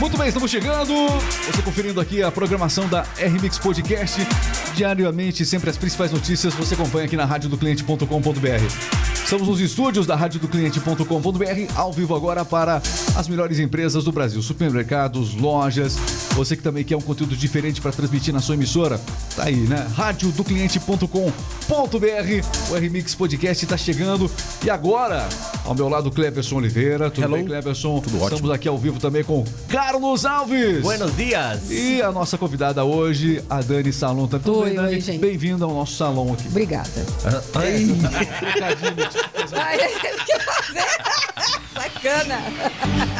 Muito bem, estamos chegando. Você conferindo aqui a programação da RMix Podcast. Diariamente, sempre as principais notícias você acompanha aqui na radiodocliente.com.br. Estamos nos estúdios da radiodocliente.com.br, ao vivo agora para as melhores empresas do Brasil, supermercados, lojas. Você que também quer um conteúdo diferente para transmitir na sua emissora, tá aí, né? radiodocliente.com.br. O RMix Podcast está chegando. E agora, ao meu lado, Cleverson Oliveira. Tudo Hello. bem, Cleverson? Tudo ótimo. Estamos aqui ao vivo também com Carlos Alves. Buenos dias. E a nossa convidada hoje, a Dani Salom. Tá tudo Oi, bem, Dani? oi, gente. Bem-vinda ao nosso salão aqui. Obrigada. Ei, Ai, ele quer fazer. Sacana.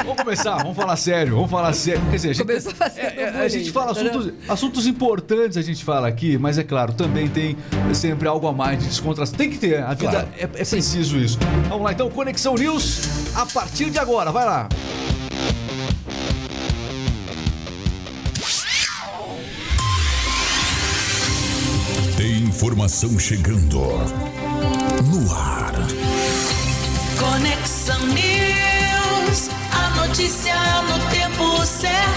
Vamos começar, vamos falar sério, vamos falar sério. Quer dizer, a gente, Começou fazendo é, é, a gente fala entendeu? assuntos, assuntos importantes, a gente fala aqui, mas é claro, também tem sempre algo a mais de descontração. Tem que ter, a vida Claro. é, é preciso isso. Vamos lá, então, Conexão News, a partir de agora, vai lá. Tem informação chegando no ar. Conexão News, a notícia no tempo certo.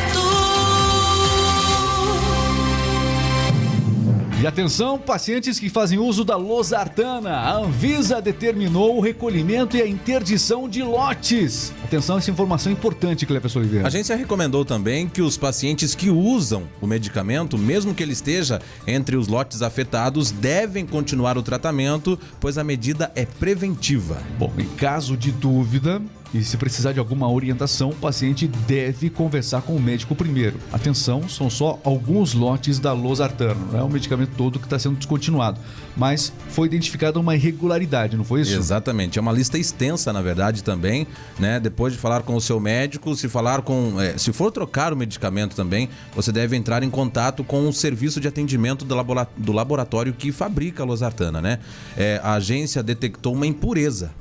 E atenção, pacientes que fazem uso da losartana. A Anvisa determinou o recolhimento e a interdição de lotes. Atenção, essa informação é importante, Cleber Oliveira. A agência recomendou também que os pacientes que usam o medicamento, mesmo que ele esteja entre os lotes afetados, devem continuar o tratamento, pois a medida é preventiva. Bom, em caso de dúvida e se precisar de alguma orientação, o paciente deve conversar com o médico primeiro. Atenção, são só alguns lotes da losartana, não é o medicamento todo que está sendo descontinuado. Mas foi identificada uma irregularidade, não foi isso? Exatamente. É uma lista extensa, na verdade, também, né? Depois de falar com o seu médico, se falar com. é, se for trocar o medicamento também, você deve entrar em contato com o serviço de atendimento do, labora- do laboratório que fabrica a losartana, né? É, a agência detectou uma impureza.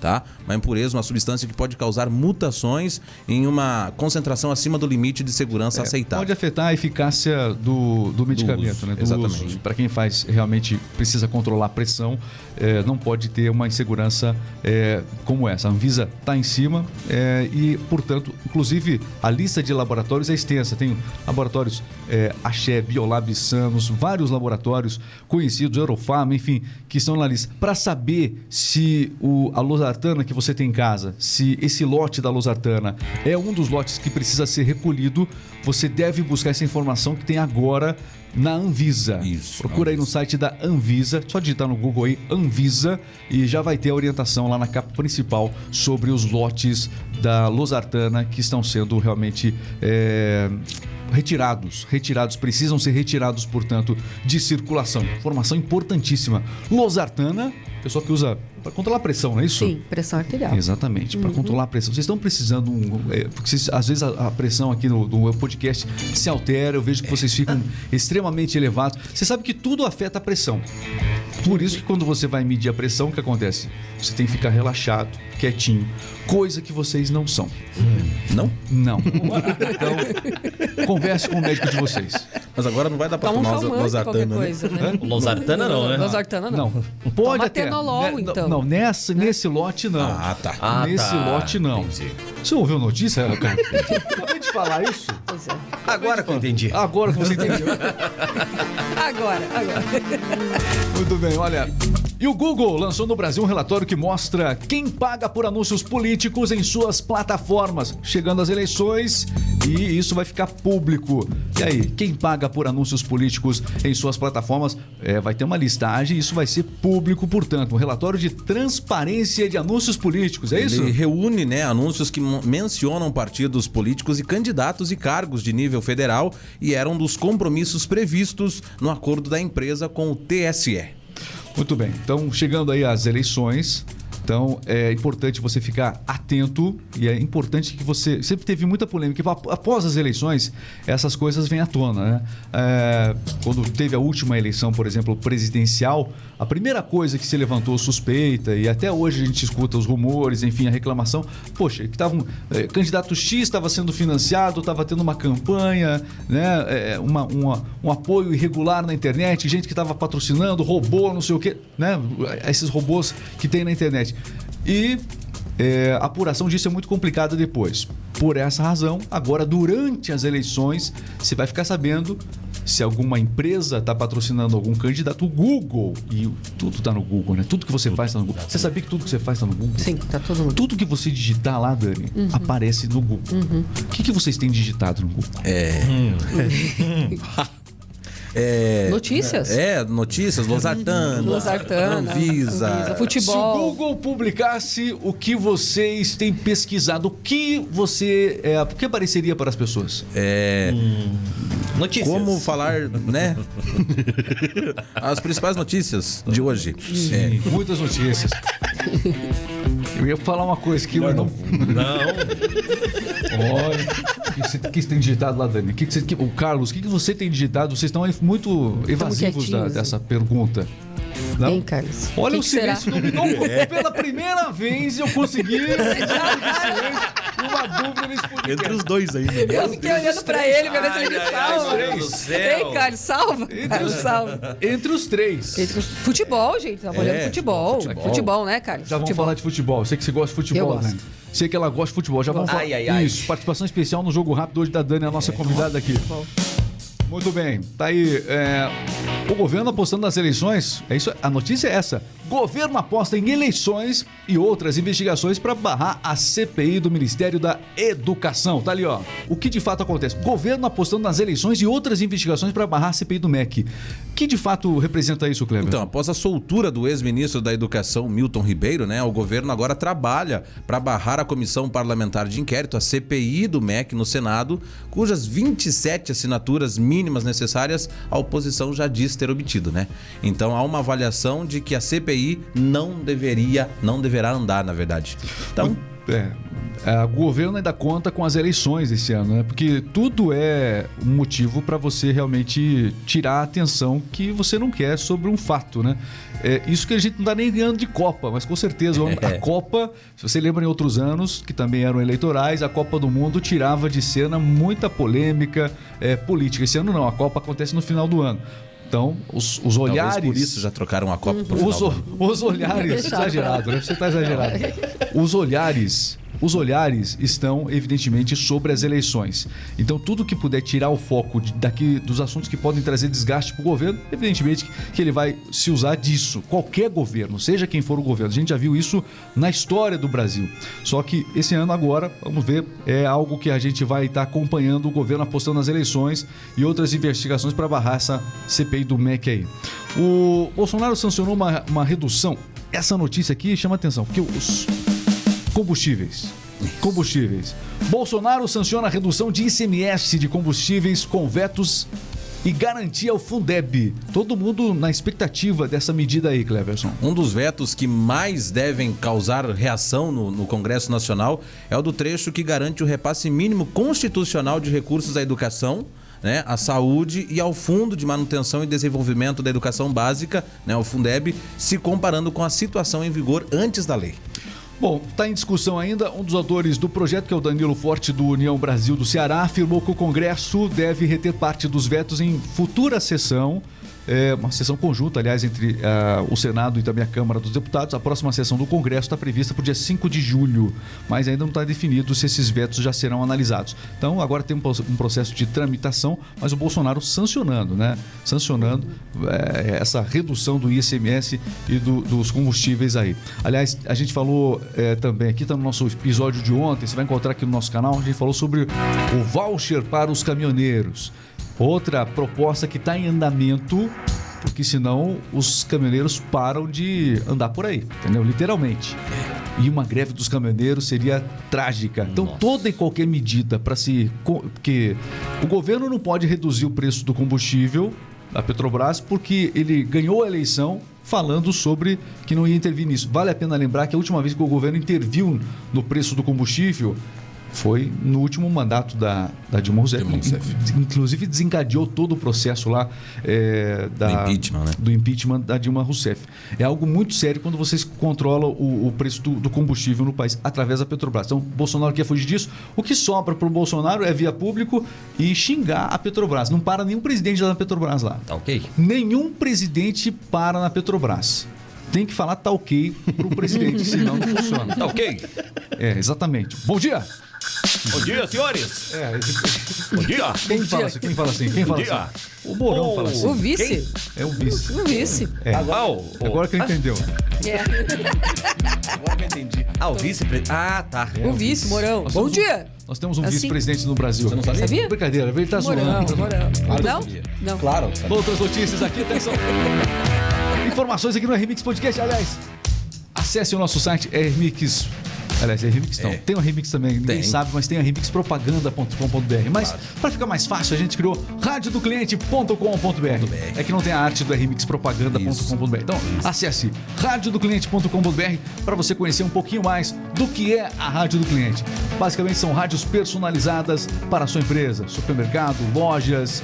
Tá? Uma impureza, uma substância que pode causar mutações em uma concentração acima do limite de segurança aceitável. É, Pode afetar a eficácia do, do medicamento, uso, né? Do exatamente. Para quem faz realmente precisa controlar a pressão, eh, não pode ter uma insegurança eh, como essa. A Anvisa está em cima eh, e, portanto, inclusive a lista de laboratórios é extensa. Tem laboratórios eh, Axé, Biolab, Sanos, vários laboratórios conhecidos, Eurofarma, enfim, que estão na lista. Para saber se o, a losartana que você tem em casa, se esse lote da losartana é um dos lotes que precisa ser recolhido, você deve buscar essa informação que tem agora na Anvisa. Isso, Procura aí no site da Anvisa, só digitar no Google aí Anvisa e já vai ter a orientação lá na capa principal sobre os lotes da losartana que estão sendo realmente é, retirados. Retirados, precisam ser retirados, portanto, de circulação. Informação importantíssima. Losartana, pessoal que usa para controlar a pressão, não é isso? Sim, pressão arterial. Exatamente, para controlar a pressão. Vocês estão precisando, é, porque vocês- às vezes a, a pressão aqui no, no podcast se altera, eu vejo que vocês ficam extremamente elevados. Você sabe que tudo afeta a pressão. Por isso que quando você vai medir a pressão, o que acontece? Você tem que ficar relaxado, quietinho, coisa que vocês não são. Não? Não. Então, converse com o médico de vocês. Mas agora não vai dar pra Toma um tomar os- calmante, qualquer losartana, né? coisa, né? Losartana não, né? Losartana não. Não. Pode Toma até. atenolol, Né, então. Não, nessa, nesse lote não. Ah, tá. Ah, Nesse tá. lote não. Entendi. Você ouviu a notícia, cara? Acabei de falar isso. Pois é. Agora que eu entendi. Agora que você entendeu. Agora, agora. Muito bem, olha. E o Google lançou no Brasil um relatório que mostra quem paga por anúncios políticos em suas plataformas, chegando às eleições, e isso vai ficar público. E aí, quem paga por anúncios políticos em suas plataformas é, vai ter uma listagem, e isso vai ser público, portanto, um relatório de transparência de anúncios políticos, é isso? Ele reúne né, anúncios que mencionam partidos políticos e candidatos e cargos de nível federal e eram dos compromissos previstos no acordo da empresa com o TSE. Muito bem. Então, chegando aí às eleições, então é importante você ficar atento e é importante que você. Sempre teve muita polêmica. ap- Após as eleições, essas coisas vêm à tona, né? É, quando teve a última eleição, por exemplo, presidencial, a primeira coisa que se levantou suspeita, e até hoje a gente escuta os rumores, enfim, a reclamação, poxa, que tava um, é, candidato X estava sendo financiado, estava tendo uma campanha, né? É, uma, uma- um apoio irregular na internet, gente que estava patrocinando, robô, não sei o quê, né? Esses robôs que tem na internet. E é, a apuração disso é muito complicada depois. por essa razão, agora durante as eleições, você vai ficar sabendo se alguma empresa está patrocinando algum candidato. O Google, e tudo está no Google, né? Tudo que você faz está no Google. Você sabia que tudo que você faz está no Google? Sim, tá todo mundo. Tudo que você digitar lá, Dani, aparece no Google. O que, que vocês têm digitado no Google? É, Notícias? É, notícias, Losartana. Losartana, Anvisa. Anvisa, Se o futebol. Google publicasse o que vocês têm pesquisado, o que você. É, o que apareceria para as pessoas? É, Notícias. como falar, né? As principais notícias de hoje. É, Muitas notícias. Eu ia falar uma coisa que eu não. Não. Olha, o que você, que você tem digitado lá, Dani? O, que que você, que- o Carlos, o que que você tem digitado? Vocês estão muito evasivos da- dessa pergunta. Não? Hein, Carlos? Olha Que o que será? silêncio dominou pela primeira vez eu consegui uma dúvida nesse podcast. Entre os dois ainda. Eu fiquei olhando pra ele pra ver se ele me Ai, ai, ai, salva. meu céu. Ei, Carlos, salva. Carlos, salva. Entre os três. Entre os- Futebol, gente. Tava olhando É, futebol. futebol. futebol. né, Carlos? Já vamos futebol. falar de futebol. Sei que você gosta de futebol, Eu gosto. né? Sei que ela gosta de futebol. Já vamos falar. Ai, ai, ai. Isso, participação especial no Jogo Rápido hoje da Dani, a nossa convidada aqui. Futebol. Muito bem. Tá aí. é, o governo apostando nas eleições. É isso. A notícia é essa. Governo aposta em eleições e outras investigações para barrar a CPI do Ministério da Educação. Tá ali, ó. O que de fato acontece? Governo apostando nas eleições e outras investigações para barrar a CPI do MEC. Que de fato representa isso, Cleber? Então, após a soltura do ex-ministro da Educação, Milton Ribeiro, né, o governo agora trabalha para barrar a Comissão Parlamentar de Inquérito, a CPI do MEC no Senado, cujas 27 assinaturas mínimas necessárias a oposição já diz ter obtido, né? Então, há uma avaliação de que a CPI não deveria, não deverá andar, na verdade. Então, É, é, o governo ainda conta com as eleições esse ano, né? Porque tudo é um motivo para você realmente tirar a atenção que você não quer sobre um fato, né? É, isso que a gente não tá nem ganhando de Copa, mas com certeza a Copa, se você lembra em outros anos, que também eram eleitorais, a Copa do Mundo tirava de cena muita polêmica é, política. Esse ano não, a Copa acontece no final do ano. Então, os, os talvez olhares. por isso já trocaram a Copa pro final Os, os olhares, exagerado, né? Você tá exagerado. Os olhares, os olhares estão evidentemente sobre as eleições. Então tudo que puder tirar o foco daqui dos assuntos que podem trazer desgaste para o governo, evidentemente que- que ele vai se usar disso. Qualquer governo, seja quem for o governo. A gente já viu isso na história do Brasil. Só que esse ano agora, vamos ver, é algo que a gente vai estar acompanhando o governo apostando nas eleições e outras investigações para barrar essa CPI do MEC aí. O Bolsonaro sancionou uma, uma redução. Essa notícia aqui chama atenção, porque os combustíveis. Combustíveis. Bolsonaro sanciona a redução de ICMS de combustíveis com vetos e garantia ao Fundeb. Todo mundo na expectativa dessa medida aí, Cleverson. Um dos vetos que mais devem causar reação no, no Congresso Nacional é o do trecho que garante o repasse mínimo constitucional de recursos à educação, né, à saúde e ao Fundo de Manutenção e Desenvolvimento da Educação Básica, né, o Fundeb, se comparando com a situação em vigor antes da lei. Bom, está em discussão ainda. Um dos autores do projeto, que é o Danilo Forte do União Brasil do Ceará, afirmou que o Congresso deve reter parte dos vetos em futura sessão. É uma sessão conjunta, aliás, entre ah, o Senado e também a Câmara dos Deputados. A próxima sessão do Congresso está prevista para o dia 5 de julho, mas ainda não está definido se esses vetos já serão analisados. Então, agora tem um um processo de tramitação, mas o Bolsonaro sancionando, né? Sancionando eh, essa redução do ICMS e do- dos combustíveis aí. Aliás, a gente falou eh, também, aqui está no nosso episódio de ontem, você vai encontrar aqui no nosso canal, a gente falou sobre o voucher para os caminhoneiros. Outra proposta que está em andamento, porque senão os caminhoneiros param de andar por aí, entendeu? Literalmente. E uma greve dos caminhoneiros seria trágica. Então, toda e qualquer medida para se. Porque o governo não pode reduzir o preço do combustível da Petrobras porque ele ganhou a eleição falando sobre que não ia intervir nisso. Vale a pena lembrar que a última vez que o governo interviu no preço do combustível foi no último mandato da, da Dilma Rousseff. Dilma Rousseff. In- Inclusive desencadeou todo o processo lá é, da, Do impeachment, né? do impeachment da Dilma Rousseff. É algo muito sério quando vocês controlam o, o preço do, do combustível no país através da Petrobras. Então, Bolsonaro quer fugir disso. O que sobra para o Bolsonaro é via público e xingar a Petrobras. Não para nenhum presidente da Petrobras lá. Tá ok? Nenhum presidente para na Petrobras. Tem que falar tá ok pro presidente, senão não funciona. Tá ok? É, exatamente. Bom dia! Bom dia, senhores. É, Bom dia. quem fala assim? Quem fala assim? Quem fala dia. assim? O Mourão fala assim. O vice? É o vice. O vice. É. Ah, o, o- Agora que ele entendeu. É. Agora que eu entendi. ah, o vice-presidente. Ah, tá. O vice, Morão. Nós Bom um- dia. Nós temos um Assim. vice-presidente no Brasil. Você não sabia? Sabia? Brincadeira, ele tá zoando. Morão. Claro que Não? sabia. Não. Claro. Outras notícias aqui, atenção. Informações aqui no Remix Podcast, aliás. Acesse o nosso site, é Remix. Aliás, é Remix não. É. Tem o Remix também, ninguém Tem. sabe, mas tem a remixpropaganda.com.br. Mas, para ficar mais fácil, a gente criou radiodocliente.com.br. É que não tem a arte do remixpropaganda.com.br. Então, acesse radiodocliente.com.br para você conhecer um pouquinho mais do que é a Rádio do Cliente. Basicamente, são rádios personalizadas para a sua empresa, supermercado, lojas,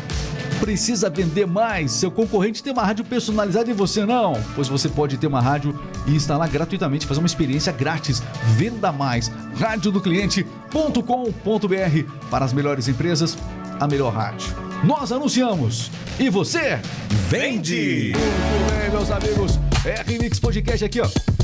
Precisa vender mais? Seu concorrente tem uma rádio personalizada e você não? Pois você pode ter uma rádio e instalar gratuitamente, fazer uma experiência grátis. Venda mais. radiodocliente.com.br para as melhores empresas, a melhor rádio. Nós anunciamos. E você? Vende! Muito bem, meus amigos. É Remix Podcast aqui, ó.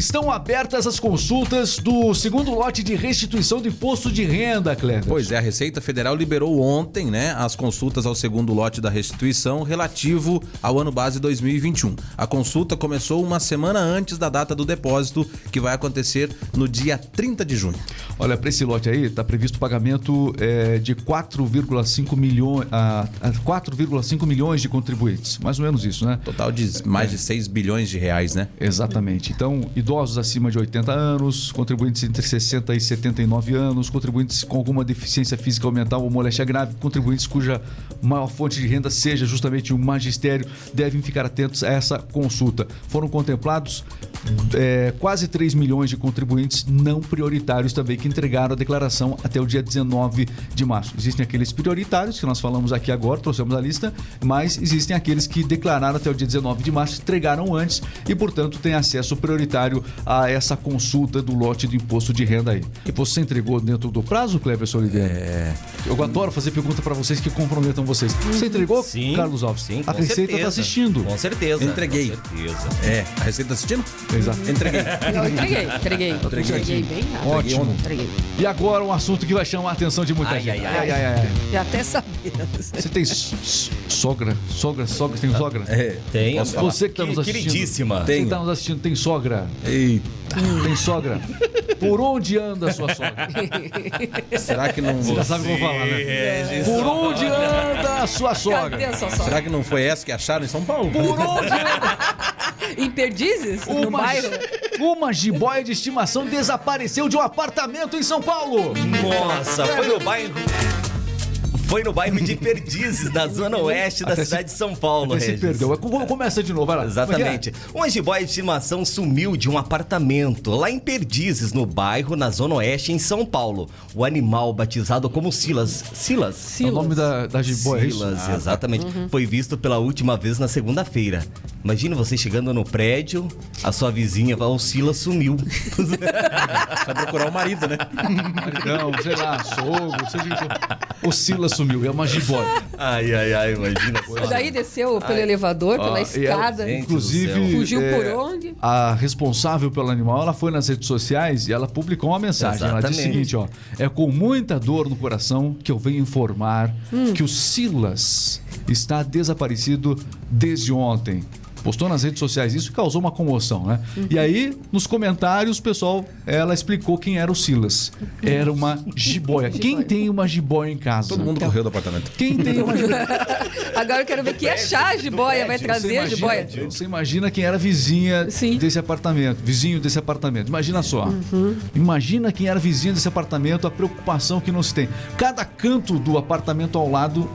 Estão abertas as consultas do segundo lote de restituição do imposto de renda, Cleber. Pois é, a Receita Federal liberou ontem, né, as consultas ao segundo lote da restituição relativo ao ano base 2021. A consulta começou uma semana antes da data do depósito, que vai acontecer no dia 30 de junho. Olha, para esse lote aí, está previsto o pagamento é, de 4,5 milhões, a, a 4,5 milhões de contribuintes. Mais ou menos isso, né? Total de mais de 6 bilhões de reais, né? Exatamente. Então, idosos acima de 80 anos, contribuintes entre 60 e 79 anos, contribuintes com alguma deficiência física ou mental ou moléstia grave, contribuintes cuja maior fonte de renda seja justamente o magistério, devem ficar atentos a essa consulta. Foram contemplados é, quase 3 milhões de contribuintes não prioritários também que entregaram a declaração até o dia 19 de março. Existem aqueles prioritários que nós falamos aqui agora, trouxemos a lista, mas existem aqueles que declararam até o dia 19 de março, entregaram antes e, portanto, têm acesso prioritário a essa consulta do lote do imposto de renda aí. E você entregou dentro do prazo, Cleverson Oliveira? É. Eu adoro fazer pergunta para vocês que comprometam vocês. Você entregou, Sim. Carlos Alves? Sim, a com Receita certeza. está assistindo. Com certeza. Entreguei. Com certeza. É, a Receita tá assistindo? Exato. Entreguei. Eu entreguei, entreguei. Entreguei bem rápido. Ótimo. Entreguei. E agora um assunto que vai chamar a atenção de muita Ai, gente. ai, ai. ai. Já até sabia. Você tem sogra? Sogra? Sogra? Tem sogra? É. Tem. Posso falar? Você que está nos assistindo. Queridíssima. Você que está nos assistindo, tem sogra? Eita, Tem sogra? Por onde anda a sua sogra? será que não Você já sabe o que eu vou falar, né? É, Por onde anda a sua Cadê sogra? a sua sogra? Será que não foi essa que acharam em São Paulo? Por onde anda Em Perdizes? No uma, bairro? uma jiboia de estimação desapareceu de um apartamento em São Paulo? Nossa, foi no bairro. Foi no bairro de Perdizes, na zona oeste da Até cidade de São Paulo, Você Regis. perdeu. Vamos começar de novo, vai lá. Exatamente. Uma jiboia de estimação sumiu de um apartamento lá em Perdizes, no bairro, na Zona Oeste, em São Paulo. O animal, batizado como Silas. Silas? É o nome da, da jiboia, é? Silas, Ah, tá. exatamente. Foi visto pela última vez na segunda-feira. Imagina você chegando no prédio, a sua vizinha o Silas sumiu. Vai procurar o marido, né? Maridão, sei lá, sogro, seja o que for. O Silas sumiu, é uma jiboia. ai, ai, ai, imagina só. Daí desceu pelo elevador, pela ela- escada. gente Inclusive. Fugiu é, por onde? A responsável pelo animal, ela foi nas redes sociais e ela publicou uma mensagem. Ela disse o Exatamente. seguinte, ó: "É com muita dor no coração que eu venho informar Hum. que o Silas está desaparecido desde ontem." Postou nas redes sociais isso e causou uma comoção, né? Uhum. E aí, nos comentários, o pessoal, ela explicou quem era o Silas. Era uma jiboia. Quem tem uma jiboia em casa? Todo mundo correu do apartamento. Quem tem uma jiboia? Agora eu quero ver que achar a jiboia. Vai Você trazer a jiboia. imagina, você imagina quem era vizinha Sim. desse apartamento, vizinho desse apartamento. Imagina só. Imagina quem era vizinho desse apartamento, a preocupação que não se tem. Cada canto do apartamento ao lado,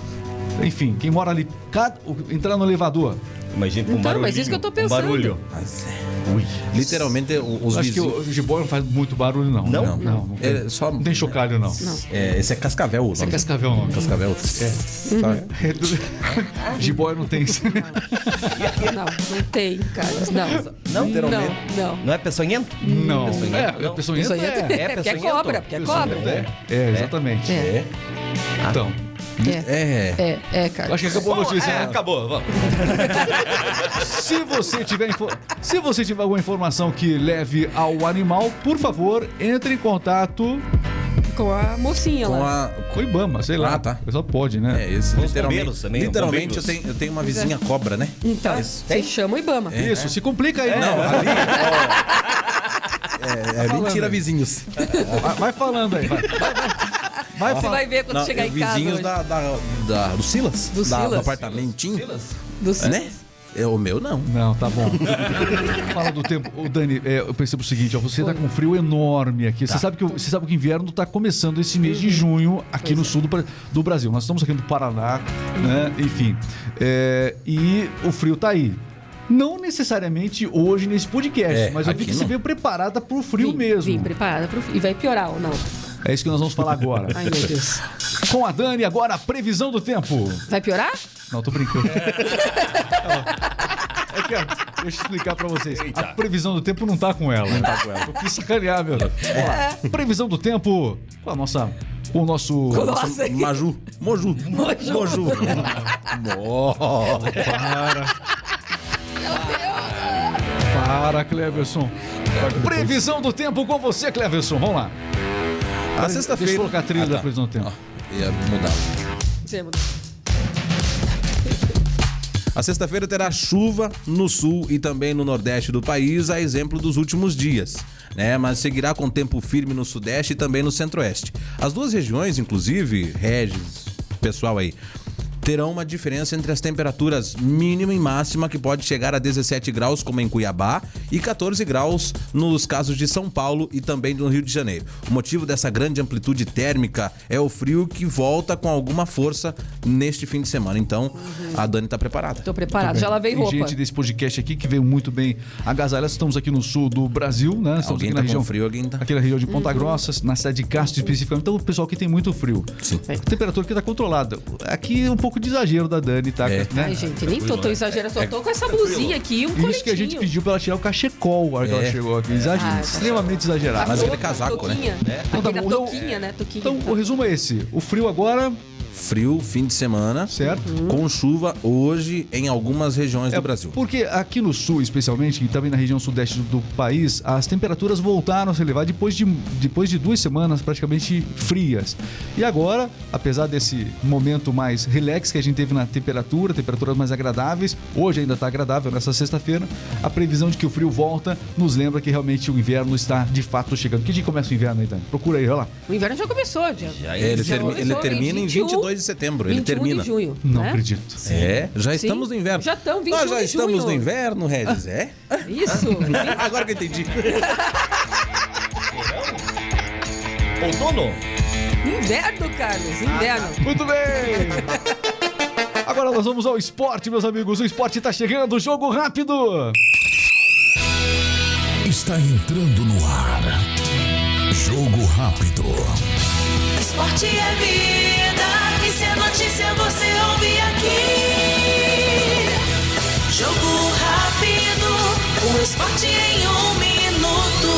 enfim, quem mora ali, cada, entrar no elevador. Imagina com um Então, barulho. mas isso que eu tô pensando. Um barulho. Literalmente, o- os Acho que o jiboia não faz muito barulho, não. Não? Não, não, não tem, É só. não tem chocalho, não. É, esse é Cascavel. Isso é cascavel, não. Cascavel. É. Sabe? jiboia não tem isso. Não, não tem, Carlos. Não. Não, literalmente. Não, não. Não é peçonhento? Não. Peçonhento, É, não. peçonhenta Peçonhento é. é, porque é peçonhento? cobra, porque é cobra. É, é, exatamente. É. Então, É. É. É, é, cara. Acho que acabou a notícia. É, né? acabou, vamos. Se você tiver info- se você tiver alguma informação que leve ao animal, por favor, entre em contato Com a mocinha Com lá. a. com o Ibama, sei lá. Ah, tá. Só pode, né? É, esse Os literalmente. também, literalmente eu tenho, eu tenho uma vizinha cobra, né? Então, você chama o Ibama. Isso, se complica aí. Não, né? ali. É, é mentira, aí. vizinhos. Vai, vai falando aí. Vai, vai, vai. Vai Você vai ver quando Não, chegar é em casa. vizinhos da, da, da- do Silas. Do da- Silas. apartamentinho. Do Né? É, o meu não. Não, tá bom. Fala do tempo. Ô, Dani, é, eu percebo o seguinte, ó, você tá com um frio enorme aqui. Você sabe que o, você sabe que o inverno tá começando esse mês de junho aqui no sul do, do Brasil. Nós estamos aqui no Paraná, né? Enfim. É, e o frio tá aí. Não necessariamente hoje nesse podcast, É, mas eu vi que você não. veio preparada pro frio Vim- mesmo. Vim preparada pro E vai piorar ou não? É isso que nós vamos falar agora. Ai, meu Deus. Com a Dani, agora a previsão do tempo. Vai piorar? Não, tô brincando. É que, ó, deixa eu explicar pra vocês. A previsão do tempo não tá com ela. Não tá com ela. Eu quis sacanear, meu. Vamos lá. Previsão do tempo com a nossa. Com o nosso. Nossa. Maju. Moju. Moju. Moju. Mo- Para. Para, Cleverson. Previsão do tempo com você, Cleverson. Vamos lá. A Deixa sexta-feira. eu colocar a trilha Ah, da tá. previsão do tempo. Ó, ia mudar. Temos. A sexta-feira terá chuva no sul e também no nordeste do país, a exemplo dos últimos dias, né? Mas seguirá com tempo firme no sudeste e também no centro-oeste. As duas regiões, inclusive, Regis, pessoal aí, terão uma diferença entre as temperaturas mínima e máxima que pode chegar a 17 graus, como em Cuiabá, e 14 graus nos casos de São Paulo e também no Rio de Janeiro. O motivo dessa grande amplitude térmica é o frio que volta com alguma força neste fim de semana. Então, a Dani está preparada. Tô preparado. Já lavei Tem roupa. gente desse podcast aqui que veio muito bem agasalhada. Estamos aqui no sul do Brasil, né? Estamos Alguém aqui tá na com região, frio, alguém tá- aqui na região de Ponta Grossa, na cidade de Castro especificamente. Então o pessoal aqui tem muito frio. Sim. A temperatura aqui tá controlada. Aqui é um pouco de exagero da Dani, tá? É. Né? Ai, gente, nem tô tão exagerando. Só tô com essa blusinha aqui e um coletinho. Isso que a gente pediu pra ela tirar o cachecol na hora que É. ela chegou aqui. Exager... Ah, extremamente exagerado. Mas A aquele touca, casaco, né? Então tá Aquele bom. touquinha, né? Touquinha. Então o resumo é esse. O frio agora, Frio, fim de semana, certo? com chuva hoje em algumas regiões É, do Brasil. Porque aqui no sul, especialmente, e também na região sudeste do, do país, as temperaturas voltaram a se elevar depois de, depois de duas semanas praticamente frias. E agora, apesar desse momento mais relax que a gente teve na temperatura, temperaturas mais agradáveis, hoje ainda está agradável nessa sexta-feira, a previsão de que o frio volta nos lembra que realmente o inverno está de fato chegando. Que dia começa o inverno aí, Dani? Procura aí, olha lá. O inverno já começou, já. Já É, ele, Já termi- ele começou termina em 21, 22 de setembro. Ele 21 termina. de junho. Não né? acredito. É, já Sim. estamos no inverno. Já estamos, Nós 21 já de estamos junho. no inverno, Regis, é? Isso. Agora que eu entendi. Outono? inverno, Carlos. Inverno. Muito bem! Agora nós vamos ao esporte, meus amigos. O esporte está chegando, jogo rápido! Está entrando no ar. Jogo rápido. Esporte é vida, e se é notícia você ouve aqui. Jogo rápido, o esporte em um minuto.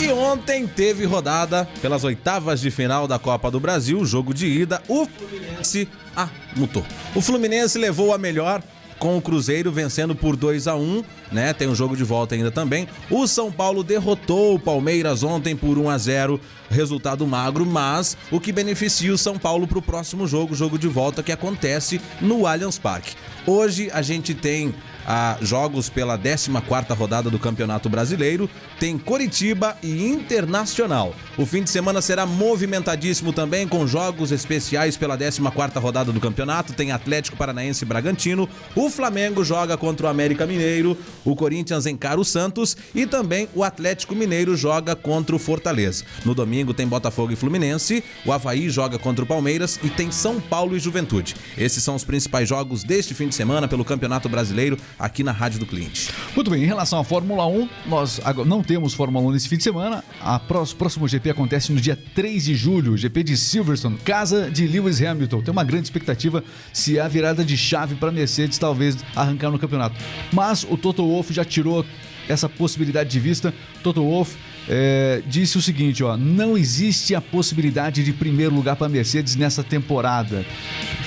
E ontem teve rodada pelas oitavas de final da Copa do Brasil, jogo de ida. O Fluminense. Ah, mutou. O Fluminense levou a melhor com o Cruzeiro vencendo por 2 a 1 né? Tem um jogo de volta ainda também. O São Paulo derrotou o Palmeiras ontem por 1 a 0 resultado magro, mas o que beneficia o São Paulo para o próximo jogo, jogo de volta que acontece no Allianz Parque. Hoje a gente tem ah, jogos pela 14ª rodada do Campeonato Brasileiro, tem Coritiba e Internacional. O fim de semana será movimentadíssimo também com jogos especiais pela 14ª rodada do campeonato, tem Atlético Paranaense e Bragantino, o Flamengo joga contra o América Mineiro, o Corinthians encara o Santos e também o Atlético Mineiro joga contra o Fortaleza. No domingo tem Botafogo e Fluminense, o Havaí joga contra o Palmeiras e tem São Paulo e Juventude. Esses são os principais jogos deste fim de semana pelo Campeonato Brasileiro aqui na Rádio do Cliente. Muito bem, em relação à Fórmula 1, nós não temos Fórmula 1 nesse fim de semana. A prós- próximo GP acontece no dia 3 de julho, GP de Silverstone, casa de Lewis Hamilton. Tem uma grande expectativa se há virada de chave para Mercedes talvez arrancar no campeonato. Mas o Toto Wolff já tirou essa possibilidade de vista. Toto Wolff é, disse o seguinte, ó, não existe a possibilidade de primeiro lugar para Mercedes nessa temporada.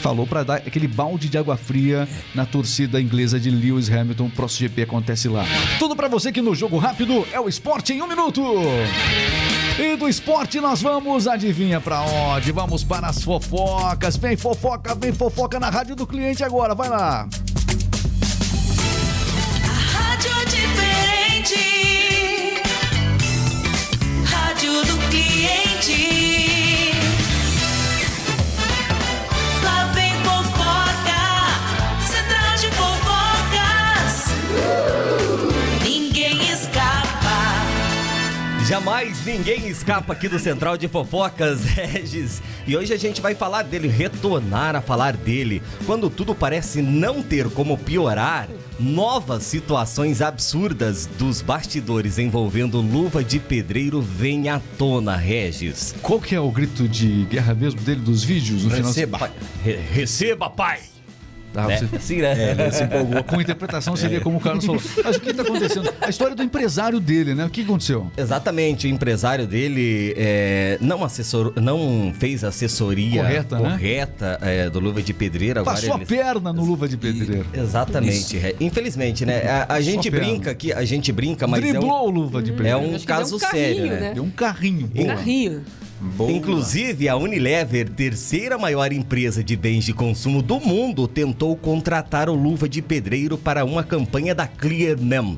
Falou para dar aquele balde de água fria na torcida inglesa de Lewis Hamilton. O próximo GP acontece lá. Tudo para você que no jogo rápido é o esporte em um minuto. E do esporte nós vamos, adivinha pra onde? Vamos para as fofocas. Vem fofoca, vem fofoca na rádio do cliente agora, vai lá. Diferente. Jamais ninguém escapa aqui do Central de Fofocas, Regis. E hoje a gente vai falar dele, retornar a falar dele. Quando tudo parece não ter como piorar, novas situações absurdas dos bastidores envolvendo luva de pedreiro vêm à tona, Regis. Qual que é o grito de guerra mesmo dele dos vídeos? No Receba. Pai, re- receba, pai! Ah, Né? você- Assim, né? É, ele se empolgou. Com a interpretação seria como o Carlos falou. Mas o que está acontecendo? A história do empresário dele, né? O que aconteceu? Exatamente, o empresário dele é, não, assessor, não fez a assessoria Correta, né? correta, é, do Luva de Pedreiro. Agora Passou a ele- perna no luva de pedreiro. Exatamente. é. Infelizmente, né? A, a gente brinca aqui, a gente brinca, mas é Driblou um, o luva de é um Acho que deu caso um carrinho, sério, né? né? Deu um carrinho. Um carrinho. Boa. Inclusive, a Unilever, terceira maior empresa de bens de consumo do mundo, tentou contratar o Luva de Pedreiro para uma campanha da Clearman.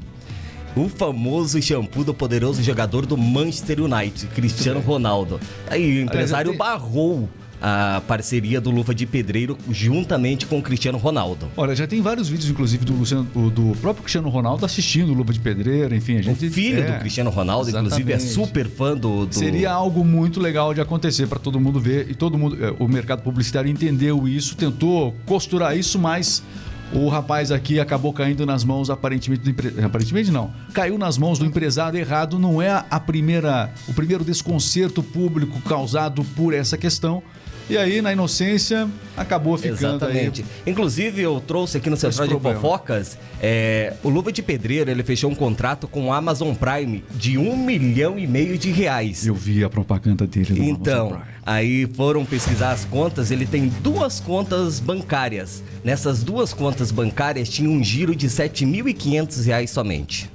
O famoso shampoo do poderoso jogador do Manchester United, Cristiano Ronaldo. Aí o empresário barrou a parceria do Luva de Pedreiro juntamente com o Cristiano Ronaldo. Olha, já tem vários vídeos, inclusive, do, Luciano, o- do próprio Cristiano Ronaldo assistindo o Luva de Pedreiro, enfim. A O gente, filho é, do Cristiano Ronaldo, inclusive, é exatamente. super fã do. do- Seria algo muito legal de acontecer para todo mundo ver e todo mundo, eh, o mercado publicitário entendeu isso, tentou costurar isso, mas o rapaz aqui acabou caindo nas mãos aparentemente do empre... aparentemente não, caiu nas mãos do empresário errado, não é a primeira o primeiro desconcerto público causado por essa questão. E aí, na inocência, acabou ficando Exatamente. aí. Inclusive, eu trouxe aqui no Central de. Fofocas, é, o Luva de Pedreiro, ele fechou um contrato com o Amazon Prime de um milhão e meio de reais. Eu vi a propaganda dele Então, aí foram pesquisar as contas, ele tem duas contas bancárias. Nessas duas contas bancárias tinha um giro de 7.500 reais somente.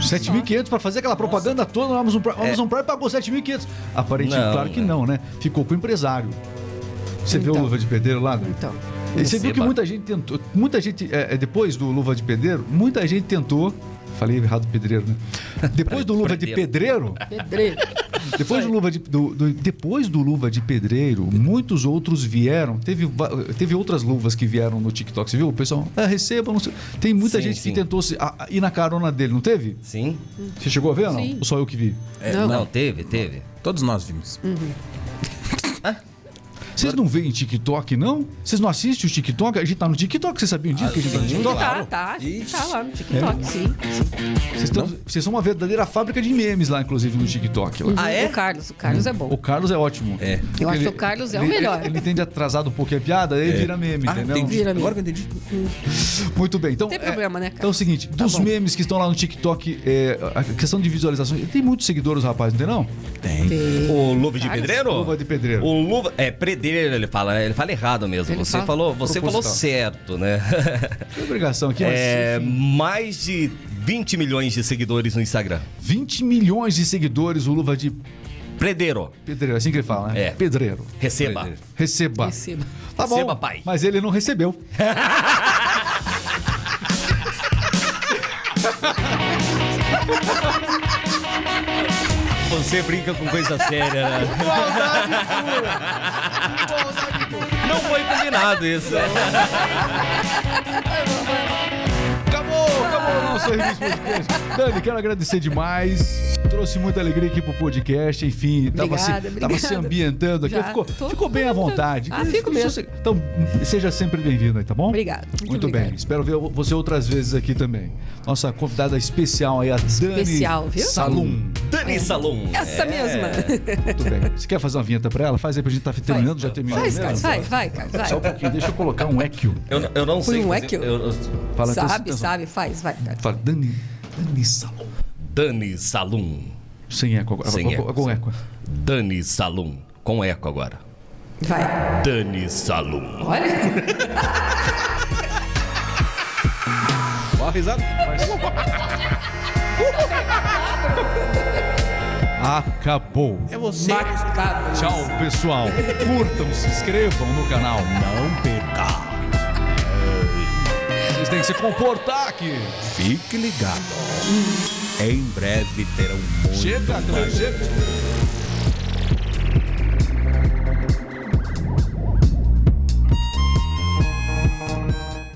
7.500 para fazer aquela propaganda toda no Amazon Prime. O Amazon Prime pagou 7.500. Aparentemente, Não, claro que né? não, né? Ficou com o empresário. Você viu o Então. Luva de Pedreiro lá? né? Então. E você viu que muita gente tentou. Muita gente, é, é, depois do Luva de Pedreiro, muita gente tentou. Falei errado pedreiro, né? Depois do Luva de Pedreiro, Pedreiro. depois do Luva de, do- do- depois do Luva de Pedreiro, muitos outros vieram. Teve, teve outras luvas que vieram no TikTok, você viu? O pessoal, ah, receba, não sei. Tem muita Sim, gente sim. que tentou se, a- a- ir na carona dele, não teve? Sim? Você chegou a ver ou não? Sim. Ou só eu que vi? Não. Não, teve, teve. Todos nós vimos. Vocês não veem TikTok, não? Vocês não assistem o TikTok? A gente tá no TikTok, vocês sabiam disso que a gente tá no TikTok? Tá, tá. A gente tá lá no TikTok, sim. Vocês, tão- vocês são uma verdadeira fábrica de memes lá, inclusive, no TikTok. lá. Ah, é? O Carlos, o Carlos é bom. O Carlos é ótimo. É. Eu acho Ele- que o Carlos é o melhor. Ele, ele entende atrasado um pouquinho a piada, aí vira meme, Ah, entendeu? entendi. Vira Agora que eu entendi. Muito bem. Então, Tem é- problema, né, cara? Então é o seguinte, Tá dos bom. memes que estão lá no TikTok, é, a questão de visualizações, ele tem muitos seguidores, rapaz, não tem não? Tem. Tem. O Luva de Carlos. Pedreiro? Luva de pedreiro. O Luva. É, pedreiro, ele fala. Ele fala errado mesmo. Ele você fala falou, você falou certo, né? Tem obrigação aqui, É, mais de 20 milhões de seguidores no Instagram. 20 milhões de seguidores, o Luva de Pedreiro, Pedreiro, é assim que ele fala, né? É. Pedreiro. receba. Receba. Receba. Tá bom, Receba, pai. mas ele não recebeu. Você brinca com coisa séria, né? Não foi combinado isso. Acabou, acabou o nosso Serviço Podcast. Dani, quero agradecer demais. Trouxe muita alegria aqui pro podcast. Enfim, tava, se, Obrigada, tava se obrigada. ambientando aqui. Já, Ficou, tô- ficou bem à vontade. Ah, fico mesmo. Então, seja sempre bem-vindo aí, tá bom? Obrigada. Muito, bem. obrigada. Espero ver você outras vezes aqui também. Nossa convidada especial aí, a Dani Especial, viu? Salum. Dani Salom. Essa É. mesma. Muito bem. Você quer fazer uma vinheta pra ela? Faz aí pra gente tá terminando, já terminou Faz? Carlos, vai, vai, Carlos, vai. Só um pouquinho, deixa eu colocar um equio. Eu, eu não Põe sei. um fazer- equio. eu- eu- Fala, então, Sabe, então, sabe, faz, vai. Carlos. Fala, Dani, Dani Salum. Dani Salom. Sem eco agora. Sem com, eco, com eco. Dani Salum. Com eco agora. Vai. Dani Salum. Olha. Ó, a risada. Acabou. É você. Macabro. Tchau, pessoal. Curtam, se inscrevam no canal. Não perca. Vocês têm que se comportar aqui. Fique ligado. Em breve terão muito Chega, mais. chega.